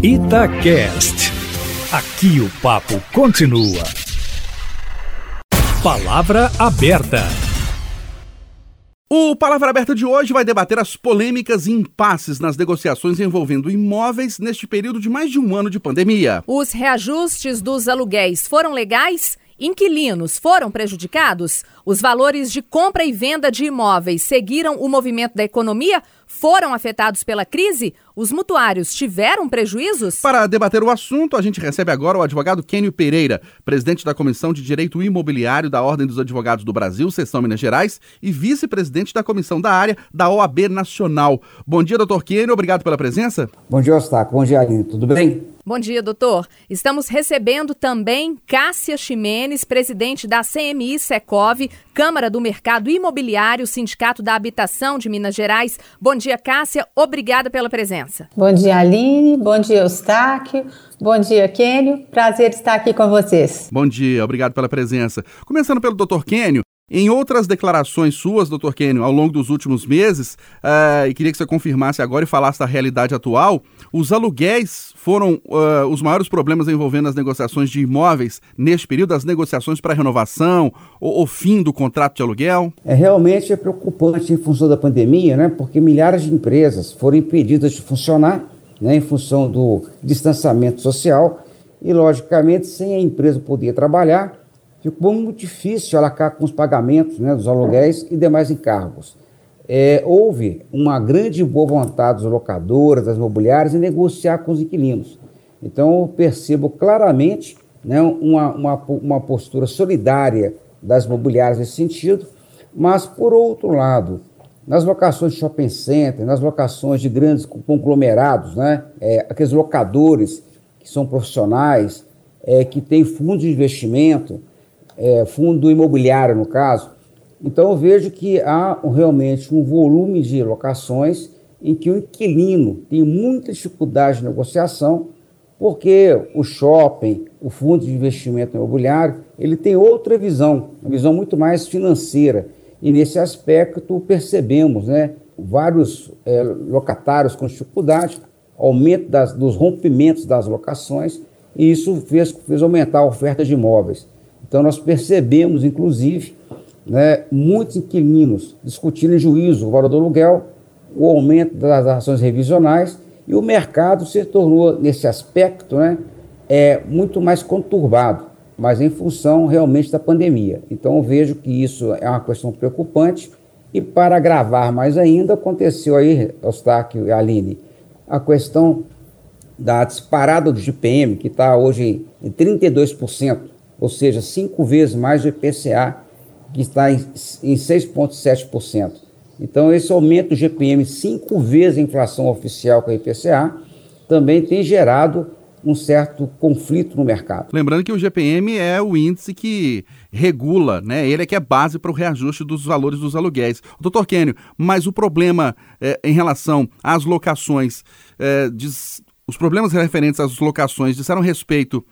Itacast. Aqui o papo continua. Palavra aberta. O Palavra Aberta de hoje vai debater as polêmicas e impasses nas negociações envolvendo imóveis neste período de mais de um ano de pandemia. Os reajustes dos aluguéis foram legais? Inquilinos foram prejudicados? Os valores de compra e venda de imóveis seguiram o movimento da economia? Foram afetados pela crise? Os mutuários tiveram prejuízos? Para debater o assunto, a gente recebe agora o advogado Kênio Pereira, presidente da Comissão de Direito Imobiliário da Ordem dos Advogados do Brasil, Seção Minas Gerais, e vice-presidente da comissão da área da OAB Nacional. Bom dia, doutor Kênio, obrigado pela presença. Bom dia, Ostaco. Bom dia, Aline. Tudo bem? Bom dia, doutor. Estamos recebendo também Cássia Ximenes, presidente da CMI Secov, Câmara do Mercado Imobiliário, Sindicato da Habitação de Minas Gerais. Bom dia, Cássia. Obrigada pela presença. Bom dia, Aline. Bom dia, Eustáquio. Bom dia, Kênio. Prazer estar aqui com vocês. Bom dia, obrigado pela presença. Começando pelo doutor Kênio, em outras declarações suas, doutor Kênio, ao longo dos últimos meses, uh, e queria que você confirmasse agora e falasse da realidade atual, os aluguéis foram uh, os maiores problemas envolvendo as negociações de imóveis neste período, as negociações para renovação ou fim do contrato de aluguel? É realmente é preocupante em função da pandemia, né? Porque milhares de empresas foram impedidas de funcionar, né? Em função do distanciamento social e, logicamente, sem a empresa poder trabalhar, ficou muito difícil alacar com os pagamentos né, dos aluguéis e demais encargos. É, houve uma grande boa vontade dos locadores, das imobiliárias, em negociar com os inquilinos. Então, eu percebo claramente né, uma, uma, uma postura solidária das imobiliárias nesse sentido, mas, por outro lado, nas locações de shopping center, nas locações de grandes conglomerados, né, é, aqueles locadores que são profissionais, é, que têm fundos de investimento, é, fundo imobiliário, no caso. Então, eu vejo que há realmente um volume de locações em que o inquilino tem muita dificuldade de negociação, porque o shopping, o fundo de investimento imobiliário, ele tem outra visão, uma visão muito mais financeira. E nesse aspecto percebemos né, vários é, locatários com dificuldade, aumento das, dos rompimentos das locações, e isso fez, fez aumentar a oferta de imóveis. Então, nós percebemos, inclusive, né, muitos inquilinos discutindo em juízo o valor do aluguel, o aumento das ações revisionais e o mercado se tornou, nesse aspecto, né, é, muito mais conturbado, mas em função realmente da pandemia. Então, eu vejo que isso é uma questão preocupante e, para agravar mais ainda, aconteceu aí, Eustáquio e Aline, a questão da disparada do GPM, que está hoje em 32%, ou seja, cinco vezes mais do IPCA, que está em, em 6,7%. Então, esse aumento do GPM, cinco vezes a inflação oficial com a IPCA, também tem gerado um certo conflito no mercado. Lembrando que o GPM é o índice que regula, né? Ele é que é base para o reajuste dos valores dos aluguéis. Doutor Kênio, mas o problema é, em relação às locações, é, diz, os problemas referentes às locações disseram respeito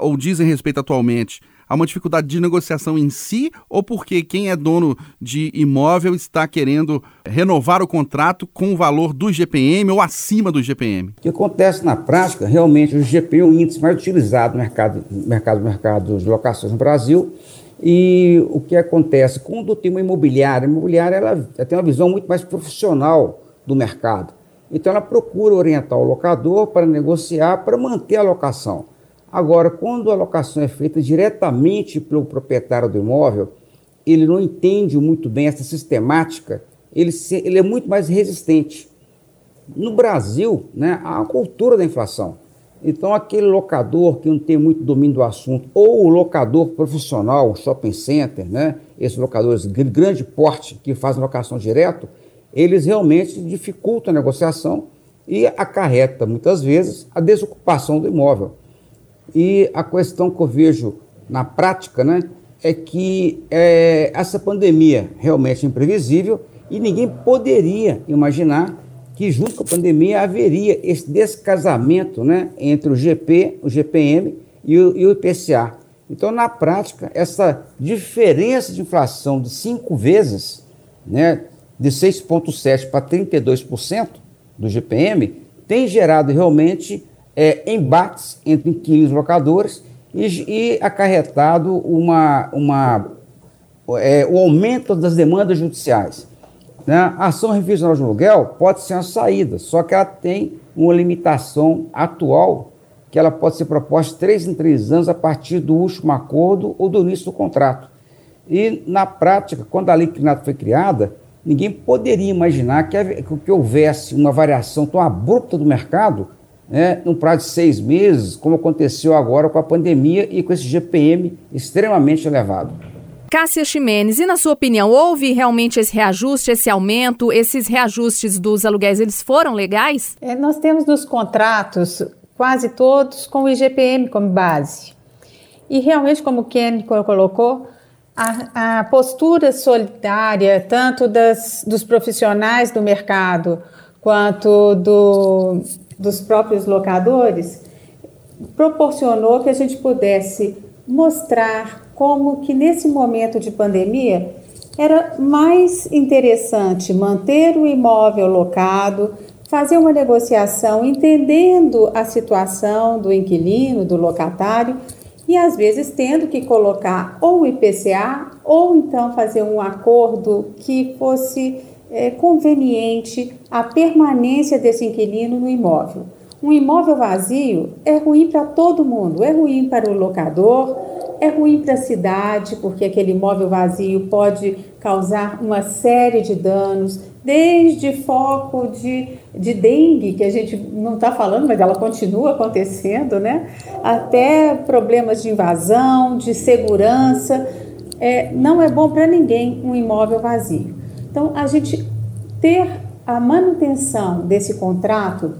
ou dizem respeito atualmente a uma dificuldade de negociação em si ou porque quem é dono de imóvel está querendo renovar o contrato com o valor do GPM ou acima do GPM? O que acontece na prática, realmente, o GPM é o índice mais utilizado no mercado, mercado, mercado de locações no Brasil. E o que acontece? Quando tem uma imobiliária, a imobiliária ela, ela tem uma visão muito mais profissional do mercado. Então ela procura orientar o locador para negociar, para manter a locação. Agora, quando a locação é feita diretamente pelo proprietário do imóvel, ele não entende muito bem essa sistemática, ele, se, ele é muito mais resistente. No Brasil, né, há a cultura da inflação. Então, aquele locador que não tem muito domínio do assunto, ou o locador profissional, shopping center, né, esses locadores de grande porte que fazem locação direto, eles realmente dificultam a negociação e acarreta, muitas vezes, a desocupação do imóvel. E a questão que eu vejo na prática né, é que é, essa pandemia realmente é imprevisível e ninguém poderia imaginar que junto com a pandemia haveria esse descasamento né, entre o GP, o GPM e o, e o IPCA. Então, na prática, essa diferença de inflação de cinco vezes, né, de 6,7% para 32% do GPM, tem gerado realmente é, embates entre inquilinos locadores e, e acarretado uma, uma, é, o aumento das demandas judiciais. Né? A ação revisional de aluguel pode ser uma saída, só que ela tem uma limitação atual que ela pode ser proposta três em três anos a partir do último acordo ou do início do contrato. E, na prática, quando a lei inclinada foi criada, ninguém poderia imaginar que, que houvesse uma variação tão abrupta do mercado né, num prazo de seis meses, como aconteceu agora com a pandemia e com esse GPM extremamente elevado. Cássia Ximenes, e na sua opinião, houve realmente esse reajuste, esse aumento, esses reajustes dos aluguéis, eles foram legais? É, nós temos nos contratos quase todos com o IGPM como base. E realmente, como o Ken colocou, a, a postura solidária, tanto das, dos profissionais do mercado quanto do, dos próprios locadores, proporcionou que a gente pudesse mostrar como que nesse momento de pandemia era mais interessante manter o imóvel locado, fazer uma negociação entendendo a situação do inquilino, do locatário e às vezes tendo que colocar ou o IPCA ou então fazer um acordo que fosse é, conveniente a permanência desse inquilino no imóvel. Um imóvel vazio é ruim para todo mundo, é ruim para o locador, é ruim para a cidade, porque aquele imóvel vazio pode causar uma série de danos, desde foco de, de dengue, que a gente não está falando, mas ela continua acontecendo, né? até problemas de invasão, de segurança. É, não é bom para ninguém um imóvel vazio. Então, a gente ter a manutenção desse contrato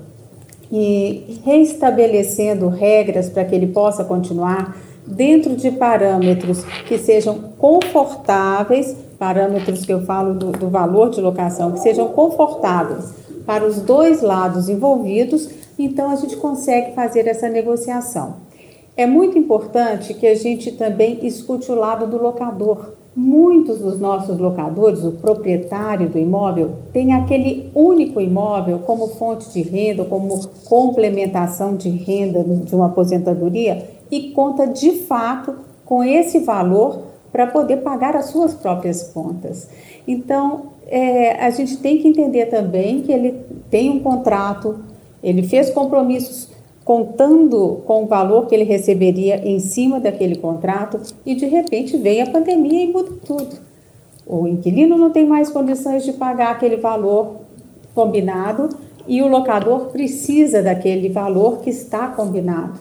e reestabelecendo regras para que ele possa continuar dentro de parâmetros que sejam confortáveis, parâmetros que eu falo do, do valor de locação, que sejam confortáveis para os dois lados envolvidos, então a gente consegue fazer essa negociação. É muito importante que a gente também escute o lado do locador. Muitos dos nossos locadores, o proprietário do imóvel, tem aquele único imóvel como fonte de renda, como complementação de renda de uma aposentadoria e conta de fato com esse valor para poder pagar as suas próprias contas. Então, é, a gente tem que entender também que ele tem um contrato, ele fez compromissos contando com o valor que ele receberia em cima daquele contrato e de repente veio a pandemia e muda tudo. O inquilino não tem mais condições de pagar aquele valor combinado e o locador precisa daquele valor que está combinado.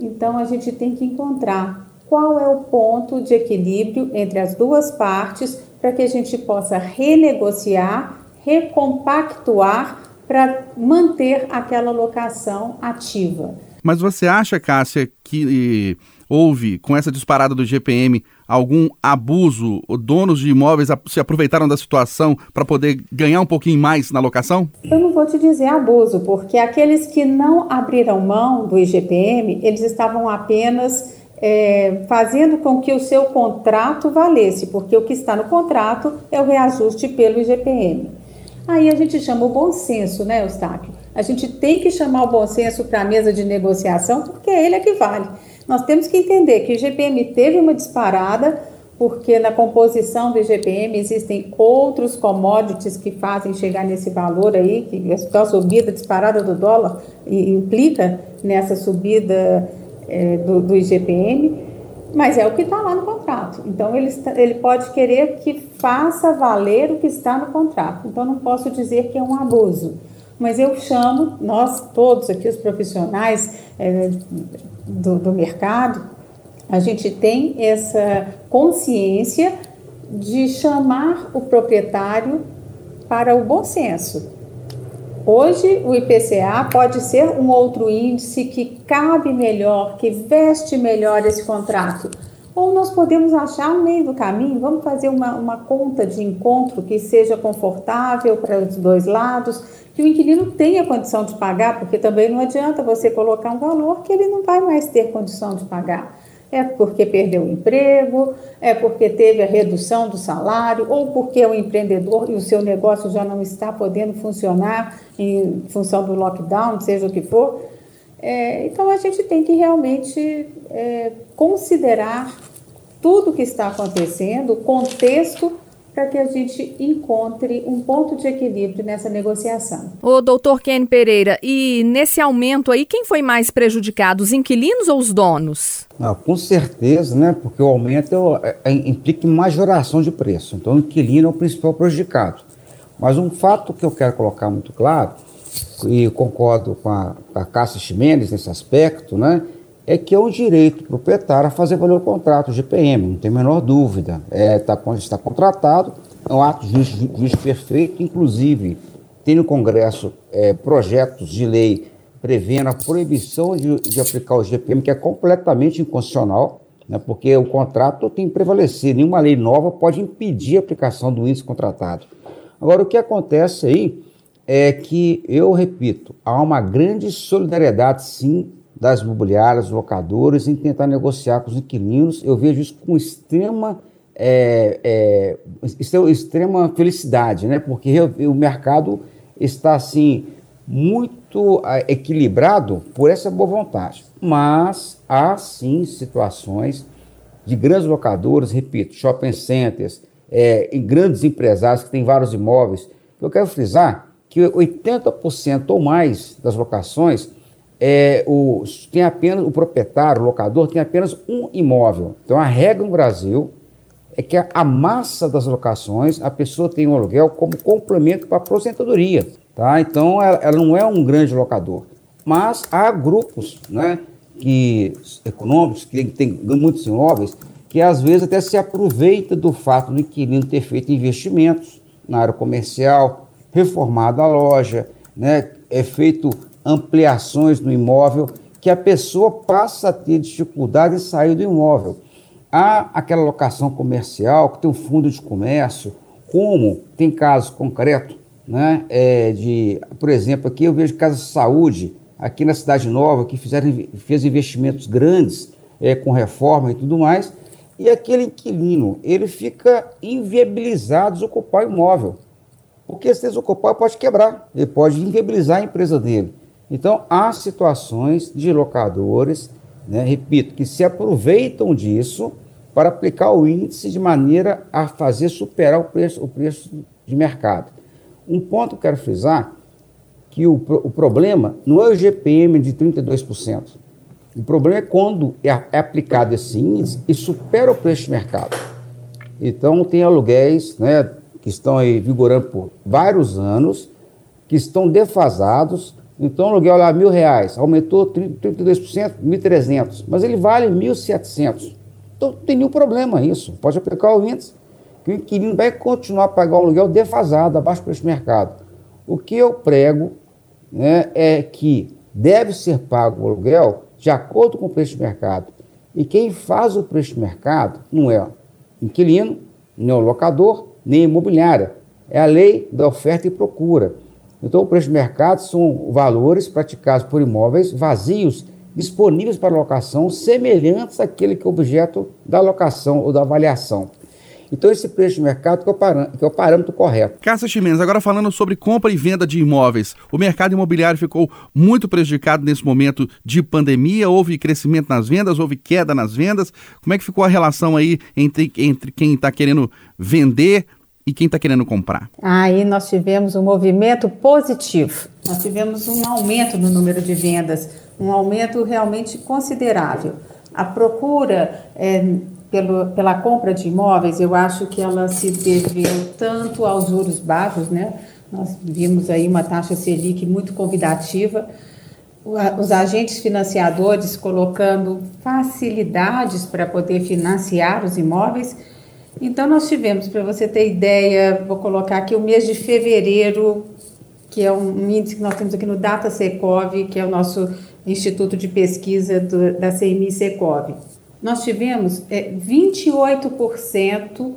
Então a gente tem que encontrar qual é o ponto de equilíbrio entre as duas partes para que a gente possa renegociar, recompactuar para manter aquela locação ativa. Mas você acha, Cássia, que houve, com essa disparada do GPM, algum abuso? Donos de imóveis se aproveitaram da situação para poder ganhar um pouquinho mais na locação? Eu não vou te dizer abuso, porque aqueles que não abriram mão do IGPM, eles estavam apenas é, fazendo com que o seu contrato valesse, porque o que está no contrato é o reajuste pelo IGPM. Aí a gente chama o bom senso, né, Eustáquio? A gente tem que chamar o bom senso para a mesa de negociação, porque ele é que vale. Nós temos que entender que o IGPM teve uma disparada, porque na composição do IGPM existem outros commodities que fazem chegar nesse valor aí, que a subida disparada do dólar implica nessa subida é, do, do IGPM, mas é o que está lá no contrato. Então, ele, ele pode querer que faça valer o que está no contrato. Então, não posso dizer que é um abuso. Mas eu chamo, nós todos aqui, os profissionais é, do, do mercado, a gente tem essa consciência de chamar o proprietário para o bom senso. Hoje, o IPCA pode ser um outro índice que cabe melhor, que veste melhor esse contrato. Ou nós podemos achar um meio do caminho, vamos fazer uma, uma conta de encontro que seja confortável para os dois lados, que o inquilino tenha condição de pagar, porque também não adianta você colocar um valor que ele não vai mais ter condição de pagar é porque perdeu o emprego, é porque teve a redução do salário, ou porque é um empreendedor e o seu negócio já não está podendo funcionar em função do lockdown, seja o que for. É, então a gente tem que realmente é, considerar tudo o que está acontecendo, o contexto para que a gente encontre um ponto de equilíbrio nessa negociação. O doutor Ken Pereira, e nesse aumento aí, quem foi mais prejudicado, os inquilinos ou os donos? Ah, com certeza, né? Porque o aumento é, é, implica majoração de preço. Então, o inquilino é o principal prejudicado. Mas um fato que eu quero colocar muito claro, e concordo com a, a Cássia Ximenes nesse aspecto, né? É que é um direito proprietário a fazer valer o contrato, o GPM, não tem a menor dúvida. É, tá, está contratado, é um ato justo, perfeito, inclusive tem no Congresso é, projetos de lei prevendo a proibição de, de, aplicar o GPM, que é completamente inconstitucional, né, porque o contrato tem que prevalecer, nenhuma lei nova pode impedir a aplicação do índice contratado. Agora, o que acontece aí é que, eu repito, há uma grande solidariedade, sim, das imobiliárias, locadores, em tentar negociar com os inquilinos. Eu vejo isso com extrema, é, é, extrema felicidade, né? porque o mercado está assim muito é, equilibrado por essa boa vontade. Mas há sim situações de grandes locadores, repito, shopping centers, é, e grandes empresários que têm vários imóveis. Eu quero frisar que 80% ou mais das locações é, o, tem apenas o proprietário, o locador, tem apenas um imóvel. Então a regra no Brasil é que a, a massa das locações, a pessoa tem um aluguel como complemento para a aposentadoria. Tá? Então ela, ela, não é um grande locador. Mas há grupos né, que, econômicos que têm muitos imóveis que às vezes até se aproveita do fato do inquilino ter feito investimentos na área comercial, reformado a loja, né, é feito ampliações no imóvel, que a pessoa passa a ter dificuldade em sair do imóvel. Há aquela locação comercial que tem um fundo de comércio, como tem casos concretos, né, é, de, por exemplo, aqui eu vejo Casa de Saúde, aqui na Cidade Nova, que fizeram, fez investimentos grandes é, com reforma e tudo mais, e aquele inquilino, ele fica inviabilizado de ocupar o imóvel. Porque se desocupar, pode quebrar, ele pode inviabilizar a empresa dele. Então, há situações de locadores, né, repito, que se aproveitam disso para aplicar o índice de maneira a fazer superar o preço, o preço de mercado. Um ponto que eu quero frisar, que o, o problema não é o GPM de 32%. O problema é quando é, é aplicado esse índice e supera o preço de mercado. Então, tem aluguéis né, que estão aí vigorando por vários anos, que estão defasados, então o aluguel lá mil reais, aumentou 32%, 1.300, mas ele vale 1.700. Então não tem nenhum problema isso. Pode aplicar o índice, que o inquilino vai continuar a pagar um aluguel defasado, abaixo do preço do mercado. O que eu prego né, é que deve ser pago o aluguel de acordo com o preço de mercado. E quem faz o preço de mercado não é inquilino, nem o locador, nem imobiliária. É a lei da oferta e procura. Então, o preço de mercado são valores praticados por imóveis vazios disponíveis para locação, semelhantes àquele que é objeto da locação ou da avaliação. Então, esse preço de mercado que é o, é parâmetro correto. Cássia Chimenez, agora falando sobre compra e venda de imóveis. O mercado imobiliário ficou muito prejudicado nesse momento de pandemia. Houve crescimento nas vendas, houve queda nas vendas. Como é que ficou a relação aí entre, entre quem está querendo vender e quem está querendo comprar? Aí nós tivemos um movimento positivo. Nós tivemos um aumento no número de vendas, um aumento realmente considerável. A procura é, pelo, pela compra de imóveis, eu acho que ela se deveu tanto aos juros baixos, né? Nós vimos aí uma taxa Selic muito convidativa, os agentes financiadores colocando facilidades para poder financiar os imóveis então, nós tivemos, para você ter ideia, vou colocar aqui o mês de fevereiro, que é um índice que nós temos aqui no Data Secov, que é o nosso instituto de pesquisa do, da CMI Secov. Nós tivemos é, 28%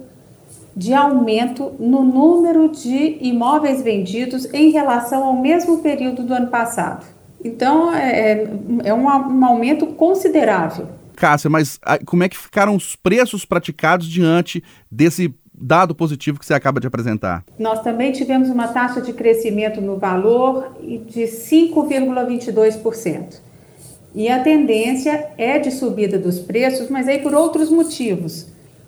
de aumento no número de imóveis vendidos em relação ao mesmo período do ano passado. Então, é, é, é um, um aumento considerável. Cássia, mas ah, como é que ficaram os preços praticados diante desse dado positivo que você acaba de apresentar? Nós também tivemos uma taxa de crescimento no valor de 5,22%. E a tendência é de subida dos preços, mas aí por outros motivos.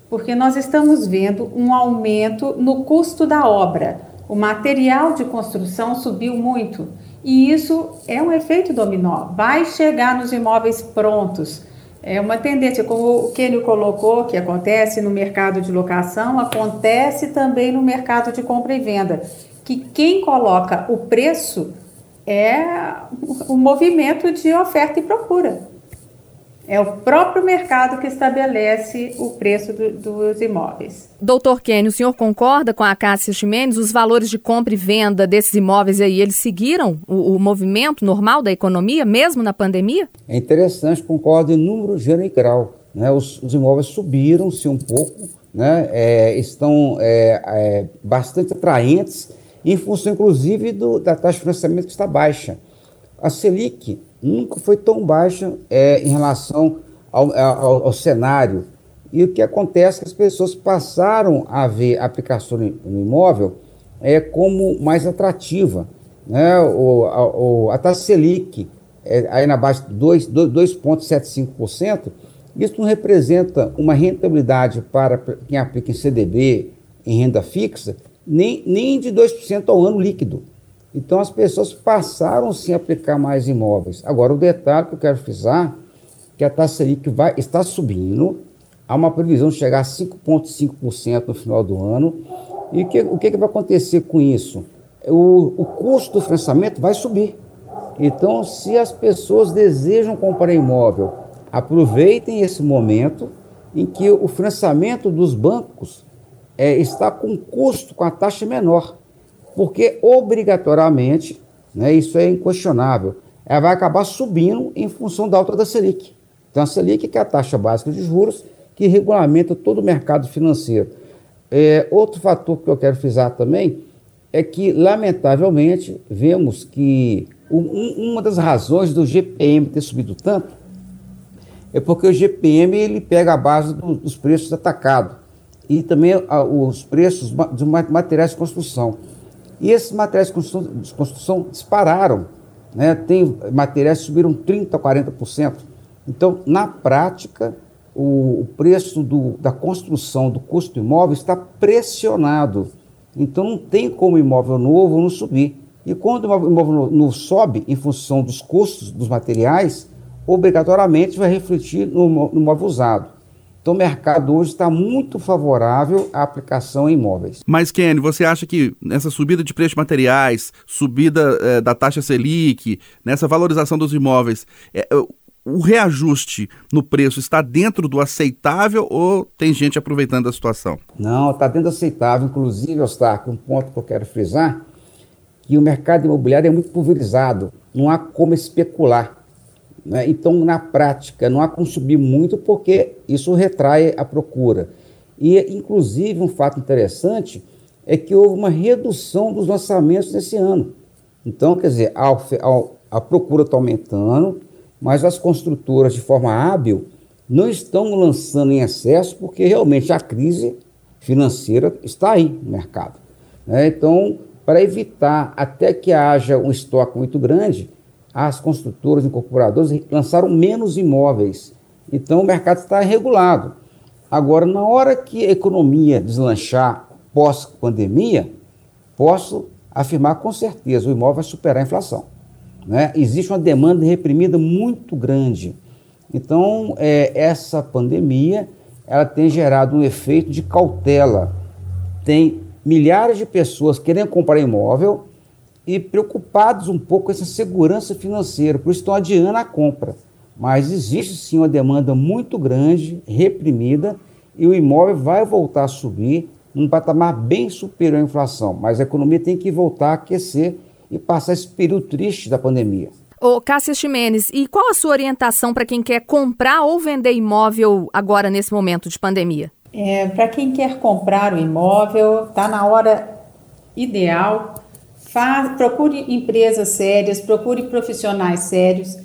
Porque nós estamos vendo um aumento no custo da obra. O material de construção subiu muito. E isso é um efeito dominó. Vai chegar nos imóveis prontos. É uma tendência, como o Kenio colocou, que acontece no mercado de locação, acontece também no mercado de compra e venda. Que quem coloca o preço é o movimento de oferta e procura. É o próprio mercado que estabelece o preço do, dos imóveis. Doutor Kenny, o senhor concorda com a Cássia Ximenes? Os valores de compra e venda desses imóveis aí, eles seguiram o, o movimento normal da economia, mesmo na pandemia? É interessante, concordo em número, gênero e grau. Né? Os, os imóveis subiram-se um pouco, né? É, estão é, é, bastante atraentes em função, inclusive, do, da taxa de financiamento que está baixa. A Selic nunca foi tão baixa é, em relação ao, ao, ao, cenário. E o que acontece é que as pessoas passaram a ver a aplicação no imóvel é, como mais atrativa. Né? O, a, o, a taxa Selic, é, aí na base de 2,75%, isso não representa uma rentabilidade para quem aplica em CDB, em renda fixa, nem, nem de 2% ao ano líquido. Então as pessoas passaram sim a aplicar mais imóveis. Agora, o detalhe que eu quero frisar que a taxa Selic vai, está subindo, há uma previsão de chegar a 5,5% no final do ano. E que, o que, que vai acontecer com isso? O, o custo do financiamento vai subir. Então, se as pessoas desejam comprar imóvel, aproveitem esse momento em que o financiamento dos bancos é, está com custo, com a taxa menor, porque obrigatoriamente, né, isso é inquestionável, ela vai acabar subindo em função da alta da Selic. Então, a Selic, que é a taxa básica de juros, que regulamenta todo o mercado financeiro. É, outro fator que eu quero frisar também é que, lamentavelmente, vemos que um, uma das razões do GPM ter subido tanto é porque o GPM ele pega a base do, dos preços atacados e também a, os preços de materiais de construção. E esses materiais de construção, dispararam. Né? Tem materiais que subiram 30%, 40%. Então, na prática, o, o preço do, da construção, do custo do imóvel está pressionado. Então, não tem como imóvel novo não subir. E quando o imóvel novo sobe em função dos custos dos materiais, obrigatoriamente vai refletir no, no imóvel usado. Então, o mercado hoje está muito favorável à aplicação em imóveis. Mas, Kenny, você acha que nessa subida de preços de materiais, subida eh, da taxa Selic, nessa valorização dos imóveis, é, o reajuste no preço está dentro do aceitável ou tem gente aproveitando a situação? Não, está dentro do aceitável. Inclusive, Ostar, um ponto que eu quero frisar, que o mercado imobiliário é muito pulverizado, não há como especular. Né? Então, na prática, não há como subir muito porque isso retrai a procura. E, inclusive, um fato interessante é que houve uma redução dos lançamentos nesse ano. Então, quer dizer, a, a, a procura está aumentando, mas as construtoras, de forma hábil, não estão lançando em excesso porque realmente a crise financeira está aí no mercado. Né? Então, para evitar até que haja um estoque muito grande, as construtoras, incorporadoras lançaram menos imóveis. Então o mercado está regulado. Agora, na hora que a economia deslanchar pós-pandemia, posso afirmar com certeza, o imóvel vai superar a inflação. Né? Existe uma demanda reprimida muito grande. Então, é, essa pandemia ela tem gerado um efeito de cautela. Tem milhares de pessoas querendo comprar imóvel e preocupados um pouco com essa segurança financeira, por isso estão adiando a compra. Mas existe sim uma demanda muito grande, reprimida, e o imóvel vai voltar a subir num patamar bem superior à inflação. Mas a economia tem que voltar a aquecer e passar esse período triste da pandemia. Ô, Cássia Ximenes, e qual a sua orientação para quem quer comprar ou vender imóvel agora nesse momento de pandemia? É, para quem quer comprar o imóvel, está na hora ideal Faz, procure empresas sérias, procure profissionais sérios,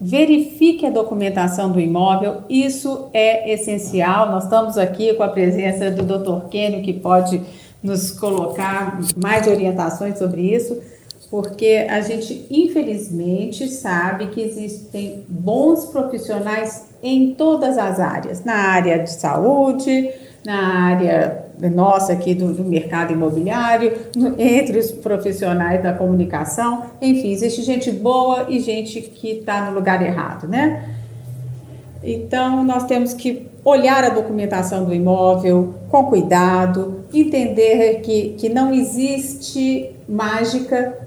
verifique a documentação do imóvel, isso é essencial. Nós estamos aqui com a presença do Dr. Kênio, que pode nos colocar mais orientações sobre isso. porque a gente infelizmente sabe que existem bons profissionais em todas as áreas, na área de saúde, na área nossa aqui do, do, mercado imobiliário, entre os profissionais da comunicação, enfim, existe gente boa e gente que está no lugar errado, né? Então, nós temos que olhar a documentação do imóvel com cuidado, entender que, que não existe mágica,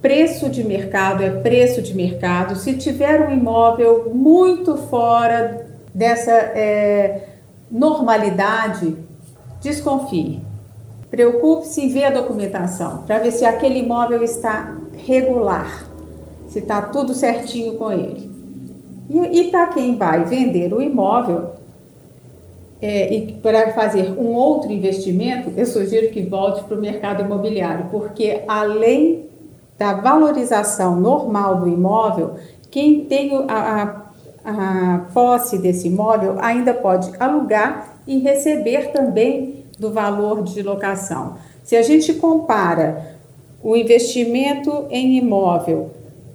preço de mercado é preço de mercado. Se tiver um imóvel muito fora dessa é, normalidade, desconfie. Preocupe-se em ver a documentação para ver se aquele imóvel está regular, se está tudo certinho com ele. E, e para quem vai vender o imóvel é, e para fazer um outro investimento, eu sugiro que volte para o mercado imobiliário, porque além da valorização normal do imóvel, quem tem a, a, a posse desse imóvel ainda pode alugar e receber também do valor de locação. Se a gente compara o investimento em imóvel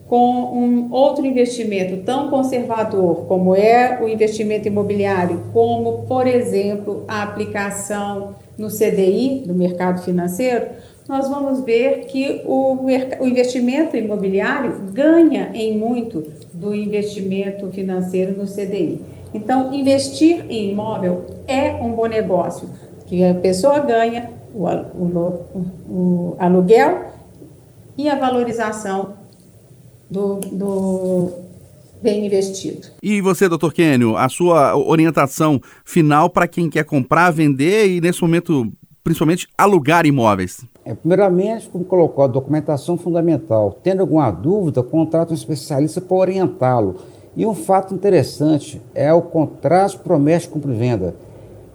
com um outro investimento tão conservador como é o investimento imobiliário, como, por exemplo, a aplicação no CDI, do mercado financeiro, nós vamos ver que o, o investimento imobiliário ganha em muito do investimento financeiro no CDI. Então, investir em imóvel é um bom negócio, que a pessoa ganha o, o, o aluguel e a valorização do, do bem investido. E você, doutor Kênio, a sua orientação final para quem quer comprar, vender e, nesse momento, principalmente, alugar imóveis? É, primeiramente, como colocou, a documentação fundamental. Tendo alguma dúvida, contrate um especialista para orientá-lo. E um fato interessante é o contrato promessa compra e venda.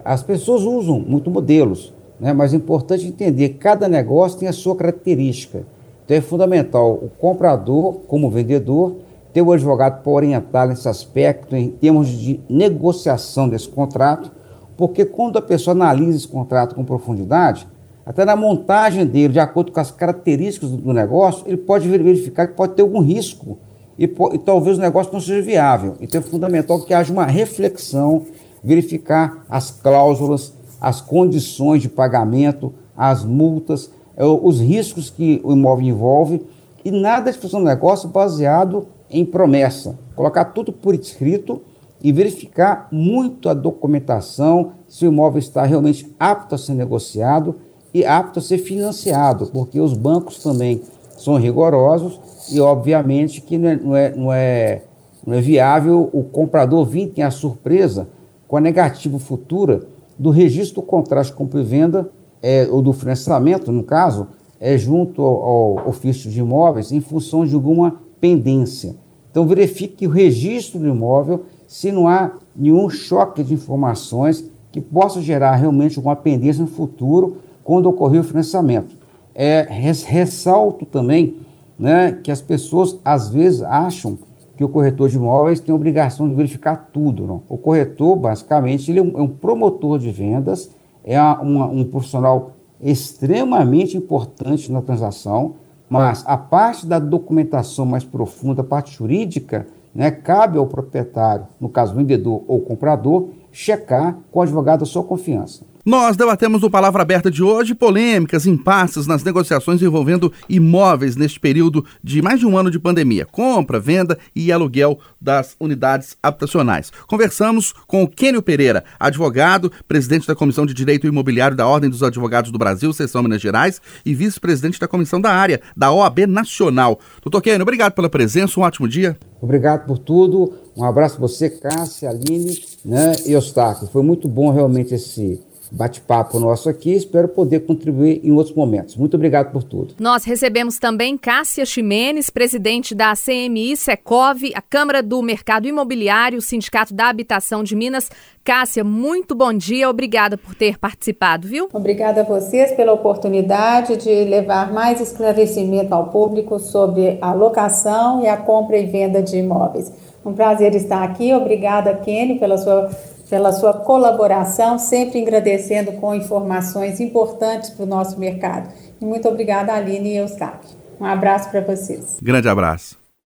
As pessoas usam muito modelos, né? mas é importante entender que cada negócio tem a sua característica. Então é fundamental o comprador, como vendedor, ter o advogado para orientar nesse aspecto em termos de negociação desse contrato, porque quando a pessoa analisa esse contrato com profundidade, até na montagem dele, de acordo com as características do negócio, ele pode verificar que pode ter algum risco e, e talvez o negócio não seja viável. Então é fundamental que haja uma reflexão, verificar as cláusulas, as condições de pagamento, as multas, é, os riscos que o imóvel envolve e nada de fazer um negócio baseado em promessa. Colocar tudo por escrito e verificar muito a documentação, se o imóvel está realmente apto a ser negociado e apto a ser financiado, porque os bancos também são rigorosos e, obviamente, que não é, não é, não é, não é viável o comprador vir ter a surpresa com a negativa futura do registro do contrato de compra e venda é, ou do financiamento, no caso, é junto ao, ao ofício de imóveis em função de alguma pendência. Então verifique o registro do imóvel se não há nenhum choque de informações que possa gerar realmente alguma pendência no futuro quando ocorrer o financiamento. É, ressalto também né, que as pessoas às vezes acham que o corretor de imóveis tem a obrigação de verificar tudo. Não? O corretor, basicamente, ele é um, é promotor de vendas, é uma, um profissional extremamente importante na transação, mas a parte da documentação mais profunda, a parte jurídica, né, cabe ao proprietário, no caso vendedor ou comprador, checar com o advogado da sua confiança. Nós debatemos no Palavra Aberta de hoje polêmicas, impasses nas negociações envolvendo imóveis neste período de mais de um ano de pandemia, compra, venda e aluguel das unidades habitacionais. Conversamos com o Kênio Pereira, advogado, presidente da Comissão de Direito Imobiliário da Ordem dos Advogados do Brasil, seção Minas Gerais, e vice-presidente da Comissão da Área da OAB Nacional. Doutor Kênio, obrigado pela presença, um ótimo dia. Obrigado por tudo, um abraço a você, Cássia, Aline né, e Eustáquio. Foi muito bom realmente esse bate-papo nosso aqui. Espero poder contribuir em outros momentos. Muito obrigado por tudo. Nós recebemos também Cássia Ximenes, presidente da CMI Secov, a Câmara do Mercado Imobiliário, o Sindicato da Habitação de Minas. Cássia, muito bom dia. Obrigada por ter participado, viu? Obrigada a vocês pela oportunidade de levar mais esclarecimento ao público sobre a locação e a compra e venda de imóveis. Um prazer estar aqui. Obrigada, Kenny, pela sua pela sua colaboração, sempre agradecendo com informações importantes para o nosso mercado. E muito obrigada, Aline e Eustáquio. Um abraço para vocês. Grande abraço.